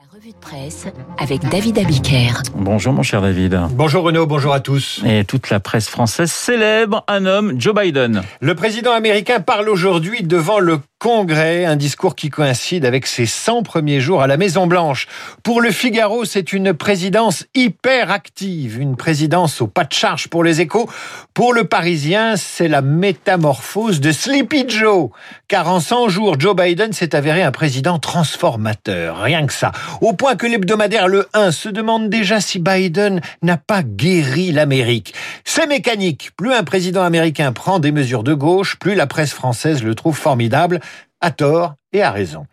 La revue de presse avec David Abiker. Bonjour mon cher David. Bonjour Renaud, bonjour à tous. Et toute la presse française célèbre un homme, Joe Biden. Le président américain parle aujourd'hui devant le Congrès, un discours qui coïncide avec ses 100 premiers jours à la Maison Blanche. Pour le Figaro, c'est une présidence hyper active, une présidence au pas de charge pour les échos. Pour le Parisien, c'est la métamorphose de Sleepy Joe. Car en 100 jours, Joe Biden s'est avéré un président transformateur. Rien que ça. Au point que l'hebdomadaire Le 1 se demande déjà si Biden n'a pas guéri l'Amérique. C'est mécanique. Plus un président américain prend des mesures de gauche, plus la presse française le trouve formidable à tort et à raison.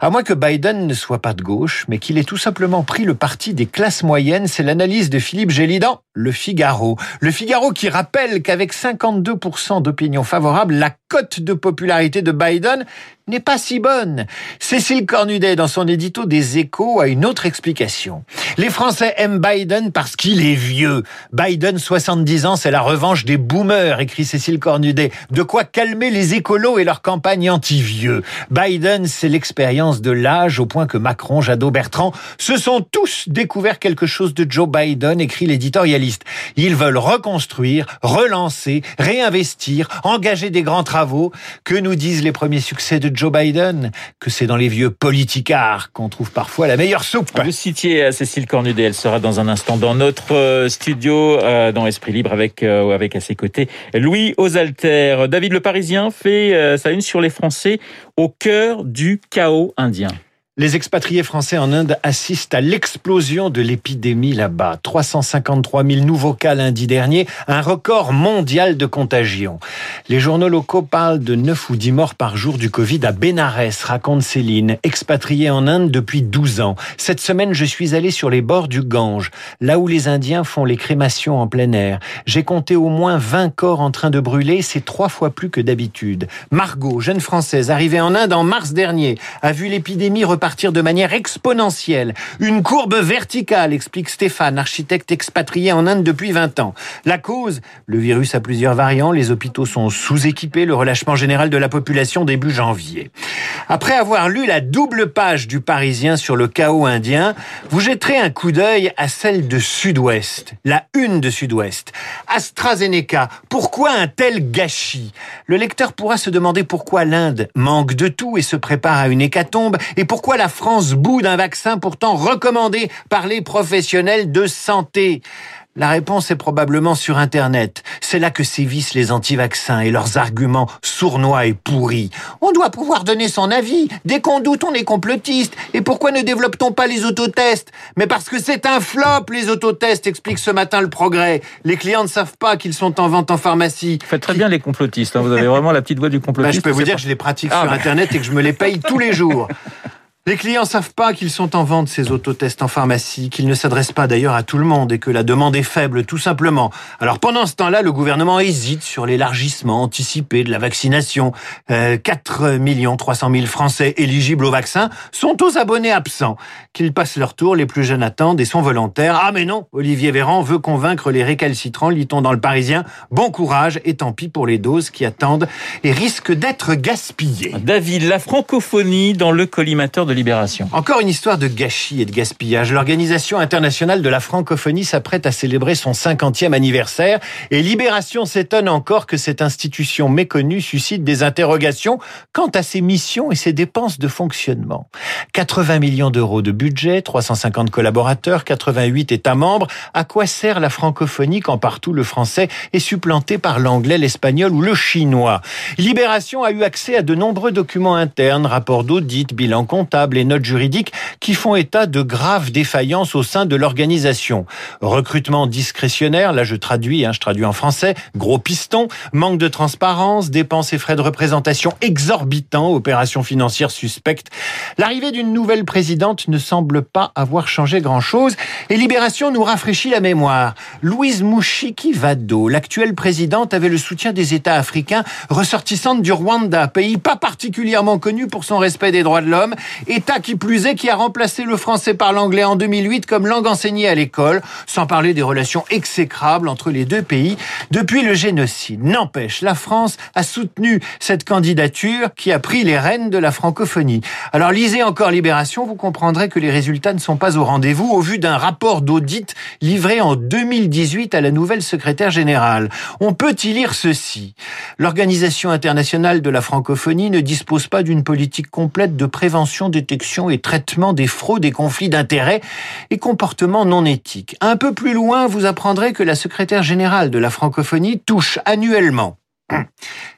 À moins que Biden ne soit pas de gauche, mais qu'il ait tout simplement pris le parti des classes moyennes, c'est l'analyse de Philippe Gélidan, Le Figaro. Le Figaro qui rappelle qu'avec 52% d'opinion favorable, la cote de popularité de Biden n'est pas si bonne. Cécile Cornudet, dans son édito des échos, a une autre explication. Les Français aiment Biden parce qu'il est vieux. Biden, 70 ans, c'est la revanche des boomers, écrit Cécile Cornudet. De quoi calmer les écolos et leur campagne anti-vieux. Biden, c'est l'expérience de l'âge, au point que Macron, Jadot, Bertrand se sont tous découvert quelque chose de Joe Biden, écrit l'éditorialiste. Ils veulent reconstruire, relancer, réinvestir, engager des grands travaux. Que nous disent les premiers succès de Joe Biden Que c'est dans les vieux politicards qu'on trouve parfois la meilleure soupe. Vous citiez Cécile Cornudet, elle sera dans un instant dans notre studio, dans Esprit Libre, avec, avec à ses côtés Louis Osalter. David Le Parisien fait sa une sur les Français au cœur du chaos indien. Les expatriés français en Inde assistent à l'explosion de l'épidémie là-bas. 353 000 nouveaux cas lundi dernier, un record mondial de contagion. Les journaux locaux parlent de 9 ou 10 morts par jour du Covid à Bénarès, raconte Céline, expatriée en Inde depuis 12 ans. Cette semaine, je suis allée sur les bords du Gange, là où les Indiens font les crémations en plein air. J'ai compté au moins 20 corps en train de brûler, c'est trois fois plus que d'habitude. Margot, jeune française, arrivée en Inde en mars dernier, a vu l'épidémie repartir partir de manière exponentielle. Une courbe verticale, explique Stéphane, architecte expatrié en Inde depuis 20 ans. La cause Le virus a plusieurs variants, les hôpitaux sont sous-équipés, le relâchement général de la population début janvier. Après avoir lu la double page du Parisien sur le chaos indien, vous jetterez un coup d'œil à celle de Sud-Ouest, la une de Sud-Ouest. AstraZeneca, pourquoi un tel gâchis? Le lecteur pourra se demander pourquoi l'Inde manque de tout et se prépare à une hécatombe, et pourquoi la France boude un vaccin pourtant recommandé par les professionnels de santé la réponse est probablement sur Internet. C'est là que sévissent les anti-vaccins et leurs arguments sournois et pourris. On doit pouvoir donner son avis. Dès qu'on doute, on est complotiste. Et pourquoi ne développe-t-on pas les autotests? Mais parce que c'est un flop, les autotests, explique ce matin le progrès. Les clients ne savent pas qu'ils sont en vente en pharmacie. Vous faites très bien les complotistes. Hein. Vous avez vraiment la petite voix du complotiste. Bah, je peux vous dire que je les pratique ah, sur bah. Internet et que je me les paye tous les jours. Les clients savent pas qu'ils sont en vente ces autotests en pharmacie, qu'ils ne s'adressent pas d'ailleurs à tout le monde et que la demande est faible tout simplement. Alors pendant ce temps-là, le gouvernement hésite sur l'élargissement anticipé de la vaccination. Euh, 4 300 000 Français éligibles au vaccin sont aux abonnés absents. Qu'ils passent leur tour, les plus jeunes attendent et sont volontaires. Ah mais non, Olivier Véran veut convaincre les récalcitrants, lit-on dans le Parisien. Bon courage et tant pis pour les doses qui attendent et risquent d'être gaspillées. David, la francophonie dans le collimateur de Libération. Encore une histoire de gâchis et de gaspillage. L'Organisation internationale de la francophonie s'apprête à célébrer son 50e anniversaire et Libération s'étonne encore que cette institution méconnue suscite des interrogations quant à ses missions et ses dépenses de fonctionnement. 80 millions d'euros de budget, 350 collaborateurs, 88 États membres. À quoi sert la francophonie quand partout le français est supplanté par l'anglais, l'espagnol ou le chinois? Libération a eu accès à de nombreux documents internes, rapports d'audit, bilan comptable, les notes juridiques qui font état de graves défaillances au sein de l'organisation. Recrutement discrétionnaire, là je traduis, hein, je traduis en français, gros piston, manque de transparence, dépenses et frais de représentation exorbitants, opérations financières suspectes. L'arrivée d'une nouvelle présidente ne semble pas avoir changé grand-chose et Libération nous rafraîchit la mémoire. Louise Mouchiki Vado, l'actuelle présidente, avait le soutien des États africains ressortissante du Rwanda, pays pas particulièrement connu pour son respect des droits de l'homme et État qui plus est qui a remplacé le français par l'anglais en 2008 comme langue enseignée à l'école, sans parler des relations exécrables entre les deux pays depuis le génocide. N'empêche, la France a soutenu cette candidature qui a pris les rênes de la francophonie. Alors lisez encore Libération, vous comprendrez que les résultats ne sont pas au rendez-vous au vu d'un rapport d'audit livré en 2018 à la nouvelle secrétaire générale. On peut y lire ceci. L'Organisation internationale de la francophonie ne dispose pas d'une politique complète de prévention, détection et traitement des fraudes et conflits d'intérêts et comportements non éthiques. Un peu plus loin, vous apprendrez que la secrétaire générale de la francophonie touche annuellement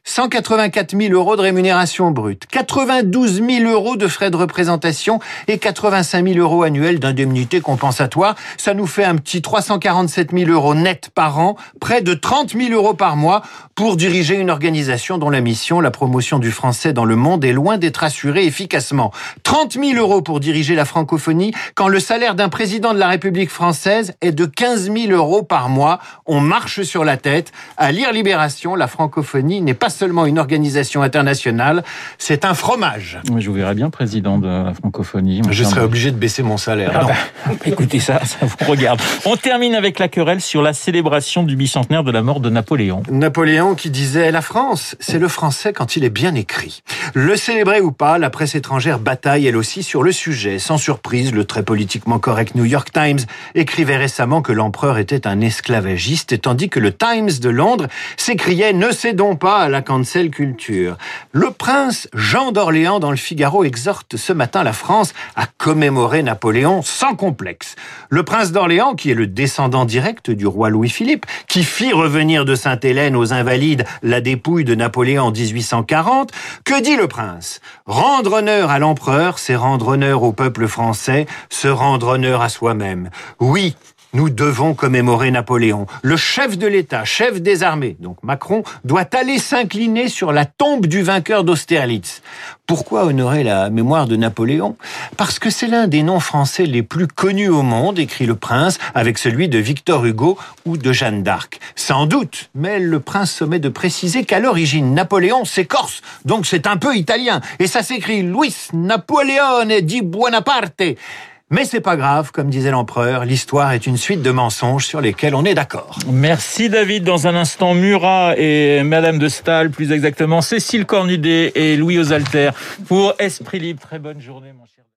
184 000 euros de rémunération brute, 92 000 euros de frais de représentation et 85 000 euros annuels d'indemnité compensatoire. Ça nous fait un petit 347 000 euros net par an, près de 30 000 euros par mois pour diriger une organisation dont la mission, la promotion du français dans le monde, est loin d'être assurée efficacement. 30 000 euros pour diriger la francophonie quand le salaire d'un président de la République française est de 15 000 euros par mois. On marche sur la tête. À lire Libération, la francophonie n'est pas seulement une organisation internationale, c'est un fromage. je vous verrais bien président de la francophonie. Je serais obligé de baisser mon salaire. Ah bah, écoutez ça, ça vous regarde. On termine avec la querelle sur la célébration du bicentenaire de la mort de Napoléon. Napoléon qui disait la France, c'est le français quand il est bien écrit. Le célébrer ou pas, la presse étrangère bataille elle aussi sur le sujet. Sans surprise, le très politiquement correct New York Times écrivait récemment que l'empereur était un esclavagiste, tandis que le Times de Londres s'écriait ne cédons pas à la cancel culture. Le prince Jean d'Orléans dans le Figaro exhorte ce matin la France à commémorer Napoléon sans complexe. Le prince d'Orléans, qui est le descendant direct du roi Louis-Philippe, qui fit revenir de Sainte-Hélène aux Invalides la dépouille de Napoléon en 1840, que dit le prince? Rendre honneur à l'empereur, c'est rendre honneur au peuple français, se rendre honneur à soi-même. Oui, nous devons commémorer Napoléon. Le chef de l'État, chef des armées, donc Macron, doit aller s'incliner sur la tombe du vainqueur d'Austerlitz. Pourquoi honorer la mémoire de Napoléon? Parce que c'est l'un des noms français les plus connus au monde, écrit le prince, avec celui de Victor Hugo ou de Jeanne d'Arc. Sans doute, mais le prince sommet de préciser qu'à l'origine, Napoléon, c'est corse, donc c'est un peu italien. Et ça s'écrit Luis Napoleone di Buonaparte. Mais c'est pas grave, comme disait l'empereur, l'histoire est une suite de mensonges sur lesquels on est d'accord. Merci David. Dans un instant, Murat et Madame de Stahl, plus exactement, Cécile Cornudet et Louis Osalter pour Esprit Libre. Très bonne journée, mon cher.